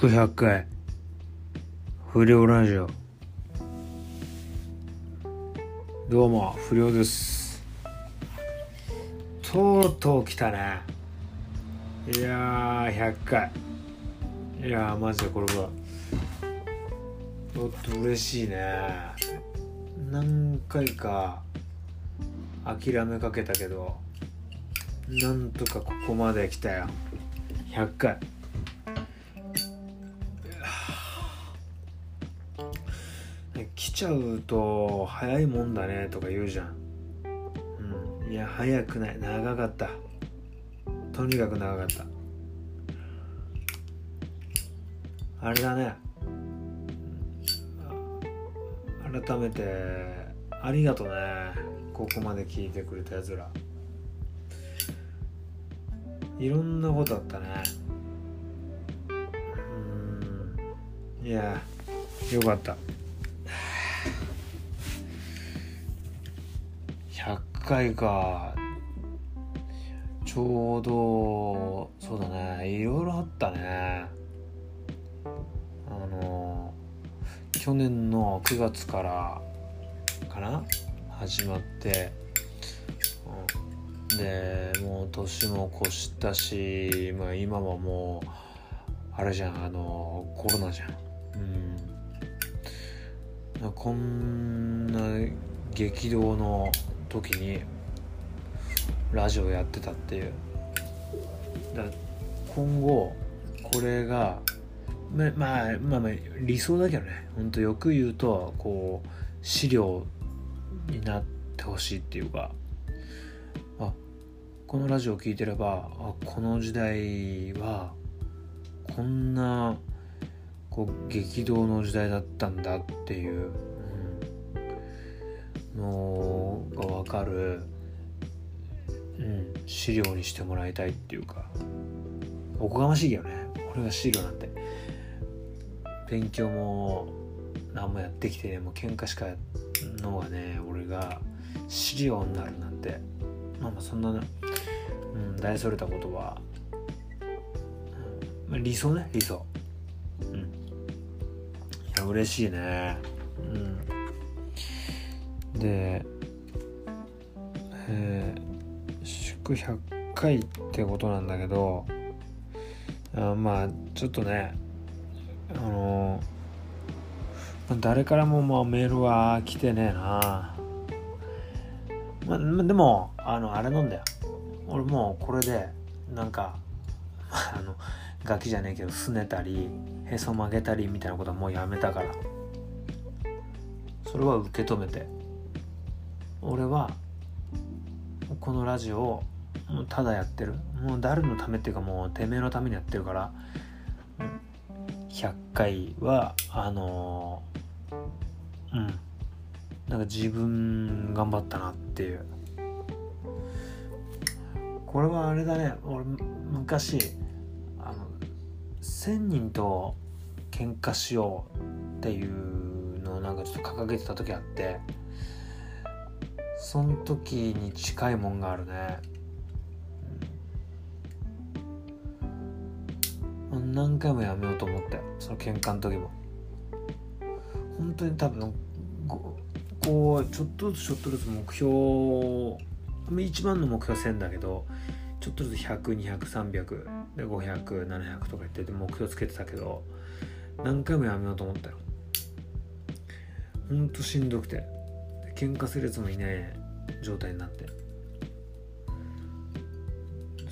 祝100回不良ラジオ。どうも不良です。とうとう来たね。いやー100回。いやーマジでこれは。ちょっと嬉しいね。何回か諦めかけたけどなんとかここまで来たよ。100回。来ちゃうと早いもんだねとか言うじゃん。うん。いや早くない。長かった。とにかく長かった。あれだね。改めてありがとね。ここまで聞いてくれたやつら。いろんなことあったね。うん。いやよかった。回か。ちょうどそうだね。いろいろあったね。あの去年の9月からかな？始まって、うん、でもう年も越したし、まあ、今はもうあれじゃん。あのコロナじゃん。うん。こんな激動の時にラジオやってたっていう。だ今後これがままあまあまあ理想だけどね。ほんとよく言うとこう資料になってほしいっていうか。あこのラジオを聴いてればあこの時代はこんなこう激動の時代だったんだっていう、うん、のが分かる、うん、資料にしてもらいたいっていうか。おこがましいけどね。俺が資料なんて。勉強も何もやってきてねもう喧嘩しかのがね俺が資料になるなんて。まあまあそんな、ね、うん、大それたことは、うん。まあ、理想ね理想。うん。いや嬉しいね。うん。でえー、祝100回ってことなんだけどあまあちょっとねあの誰からもまあメールは来てねえな。まあでもあのあれなんだよ。俺もうこれでなんか あのガキじゃねえけどすねたりへそ曲げたりみたいなことはもうやめたから。それは受け止めて。俺はこのラジオをもうただやってる。もう誰のためっていうかもうてめえのためにやってるから100回はあのー、うん。なんか自分頑張ったなっていう。これはあれだね。俺昔あの1,000人と喧嘩しようっていうのをなんかちょっと掲げてた時あってその時に近いもんがあるね。何回もやめようと思ったよその喧嘩の時も。本当に多分こうちょっとずつちょっとずつ目標一番の目標は1000だけどちょっとずつ100200300500で500700とか言ってて目標つけてたけど何回もやめようと思ったよ。ほんとしんどくて。喧嘩するやつもいない状態になって。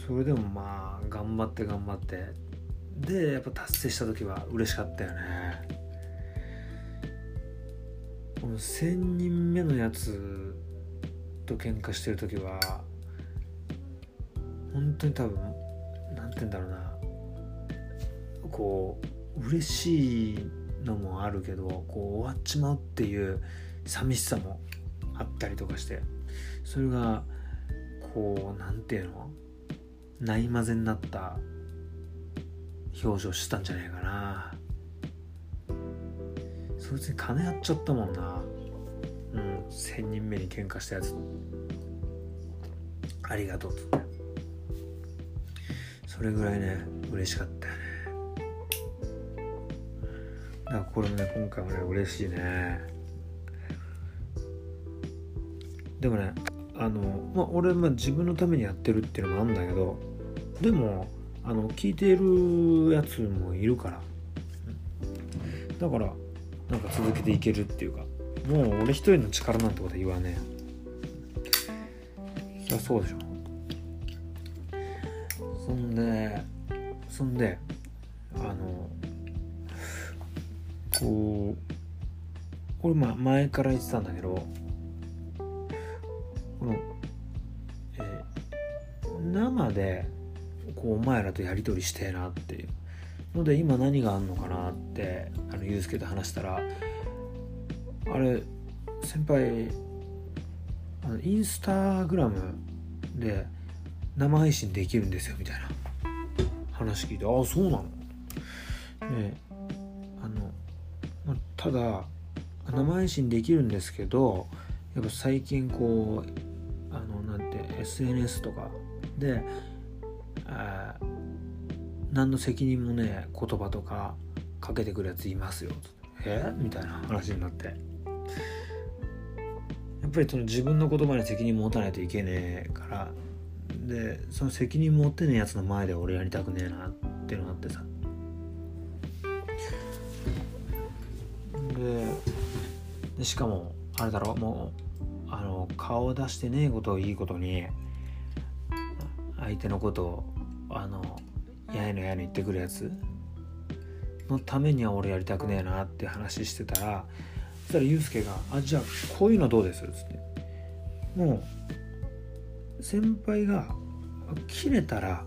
それでもまあ頑張って頑張って。でやっぱ達成した時は嬉しかったよね。この1,000人目のやつと喧嘩してる時は本当に多分何て言うんだろうな。こう嬉しいのもあるけどこう終わっちまうっていう寂しさもあったりとかしてそれがこう何て言うの？ないまぜになった表情してたんじゃないかな。そいつに金やっちゃったもんな。うん1000人目に喧嘩したやつ。ありがとうっつって。それぐらいね嬉しかったよね。だからこれもね今回もね嬉しいね。でもねあのまあ俺まあ自分のためにやってるっていうのもあるんだけどでもあの聞いてるやつもいるから。だからなんか続けていけるっていうかもう俺一人の力なんてことは言わねえ。そりゃそうでしょ。そんでそんであのこう俺ま前から言ってたんだけどこの、えー生でこうお前らとやり取りしてえなっていう。ので今何があんのかなってあのユうスケと話したらあれ先輩あのインスタグラムで生配信できるんですよみたいな。話聞いてああそうなの？ねあの、まただ生配信できるんですけどやっぱ最近こう SNS とか。であ何の責任もね言葉とかかけてくるやついますよ。え？みたいな話になって。やっぱりその自分の言葉に責任持たないといけねえから。でその責任持ってねえやつの前で俺やりたくねえなっていうのがあってさ。ででしかもあれだろ？もう顔を出してねえことをいいことに相手のことをあのやいのやいの言ってくるやつのためには俺やりたくねえなって話してたらそしたらユうスケが「あじゃあこういうのどうです?」っつってもう先輩が切れたら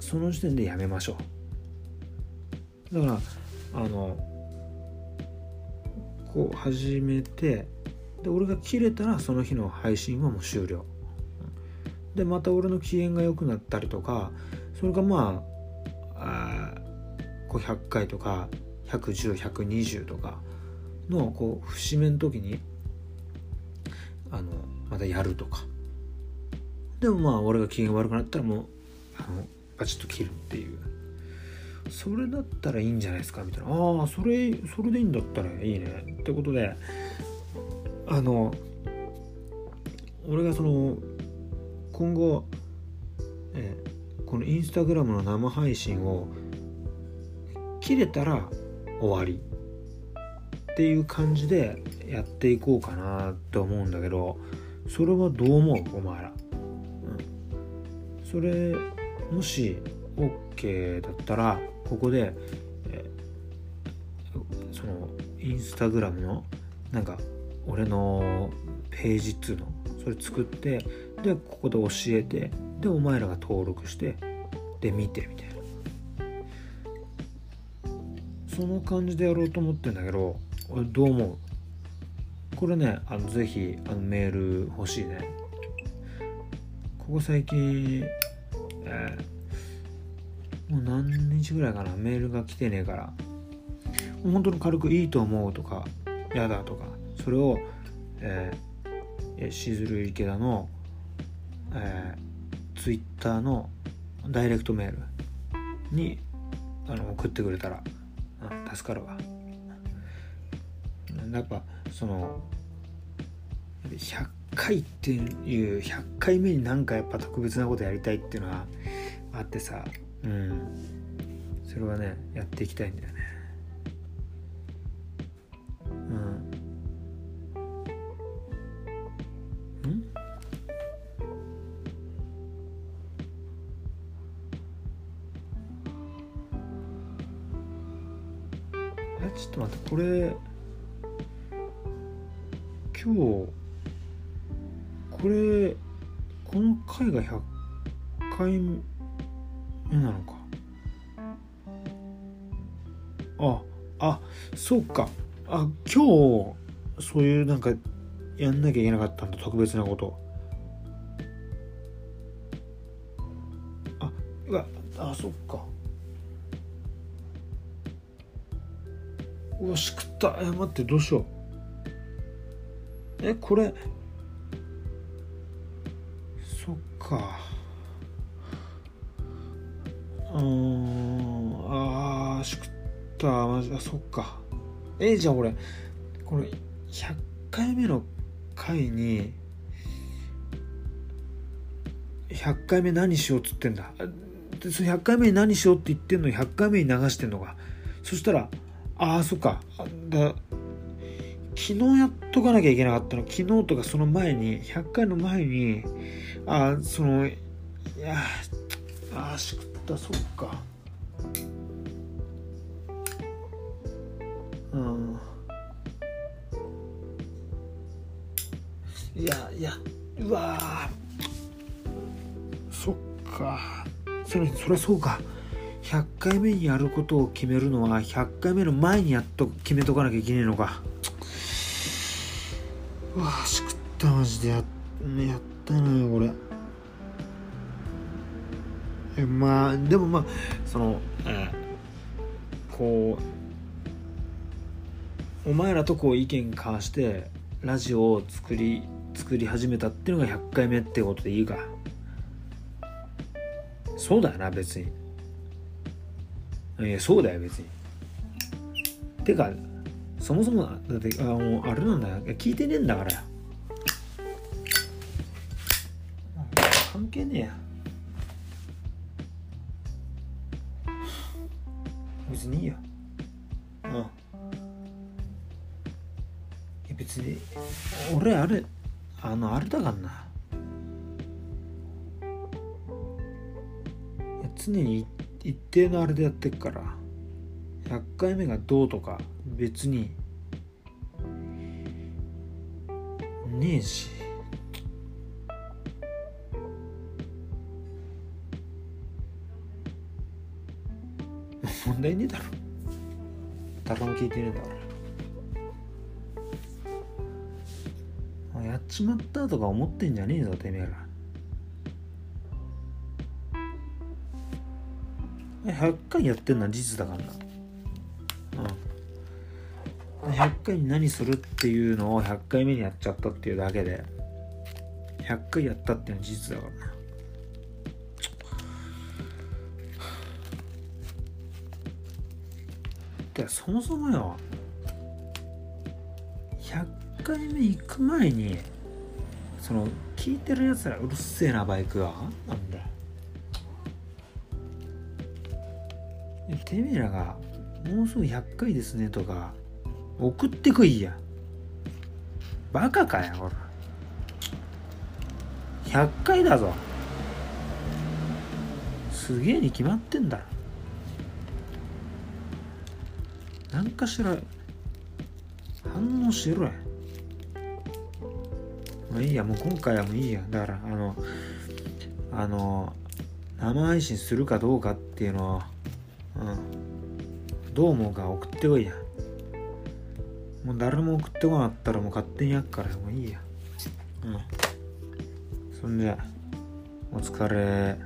その時点でやめましょうだからあのこう始めてで俺が切れたらその日の配信はもう終了。でまた俺の機嫌が良くなったりとかそれがまああ100回とか110120とかのこう節目の時にあのまたやるとか。でもまあ俺が機嫌悪くなったらもうあのバチッと切るっていう。それだったらいいんじゃないですか？みたいな。ああそれそれでいいんだったらいいね。ってことであの俺がその今後、えこのインスタグラムの生配信を切れたら終わりっていう感じでやっていこうかなと思うんだけどそれはどう思う？お前ら、うん、それもし OK だったらここで、そのインスタグラムのなんか俺のページっつうの？それ作ってでここで教えてでお前らが登録してで見てみたいな。その感じでやろうと思ってんだけど俺どう思う？これねあのぜひあのメール欲しいね。ここ最近、えーもう何日ぐらいかなメールが来てねえから。もう本当に軽くいいと思うとかやだとかそれを、えー、しずる池田の、えー、ツイッターのダイレクトメールにあの送ってくれたら、うん、助かるわ。やっぱその100回っていう100回目になんかやっぱ特別なことやりたいっていうのはあってさ。うん。それはねやっていきたいんだよね。ん。えちょっと待ってこれ今日これこの回が100回目なのか。ああそうか。あ今日そういうなんかやんなきゃいけなかったんだ特別なこと。あうわあそっか。うわしくった。え待ってどうしよう。えこれ。そっか。うんあーしくった。マジあそっか。えじゃあ俺これ100回目の回に100回目何しようっつってんだ。でその100回目に何しようって言ってんの100回目に流してんのか。そしたらああそっか。だ昨日やっとかなきゃいけなかったの。昨日とかその前に100回の前にああそのいやああしくったそっか。うん。いやうわそっか。それそりゃそうか。100回目にやることを決めるのは100回目の前にやっと決めとかなきゃいけねえのか。うわしくったマジでややったなこれ。えまあでもまあその、えー、こうお前らとこう意見交わしてラジオを作り作り始めたっていうのが100回目ってことでいいか。そうだよな別に。いやそうだよ別に。てかそもそもだってあもうあれなんだよ。聞いてねえんだから関係ねえや。別にいいよ。うん。別に俺あれあのあれだからな。常に一定のあれでやってっから100回目がどうとか別にねえし。問題ねえだろ。誰も聞いてねえんだから。ちまったとか思ってんじゃねえぞてめえら。100回やってんのは事実だからな。うん。100回に何するっていうのを100回目にやっちゃったっていうだけで。100回やったっていうのは事実だからな。てそもそもよ。100回目行く前にその聞いてるやつらうるせえなバイクは。なんだ。てめえらがもうすぐ100回ですねとか送ってこいや。バカかよほら。100回だぞ。すげえに決まってんだ。何かしら反応しろや。まあいいやもう今回はもういいや。だからあのあの生配信するかどうかっていうのをうん。どう思うか送ってこいや。もう誰も送ってこなかったらもう勝手にやっからもういいや。うん。そんじゃお疲れ。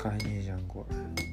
悪だよ使えねえじゃんこれ